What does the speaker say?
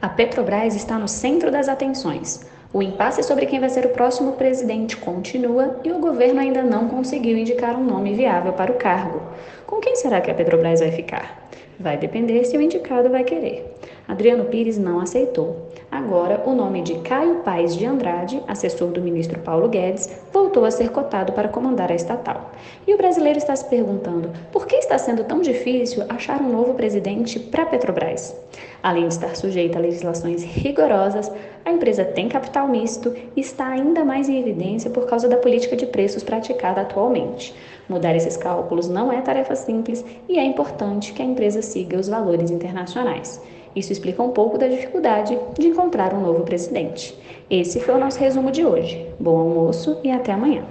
A Petrobras está no centro das atenções. O impasse sobre quem vai ser o próximo presidente continua e o governo ainda não conseguiu indicar um nome viável para o cargo. Com quem será que a Petrobras vai ficar? Vai depender se o indicado vai querer. Adriano Pires não aceitou. Agora, o nome de Caio Paes de Andrade, assessor do ministro Paulo Guedes, voltou a ser cotado para comandar a estatal. E o brasileiro está se perguntando por que está sendo tão difícil achar um novo presidente para a Petrobras. Além de estar sujeita a legislações rigorosas, a empresa tem capital misto e está ainda mais em evidência por causa da política de preços praticada atualmente. Mudar esses cálculos não é tarefa simples e é importante que a empresa siga os valores internacionais. Isso explica um pouco da dificuldade de encontrar um novo presidente. Esse foi o nosso resumo de hoje. Bom almoço e até amanhã.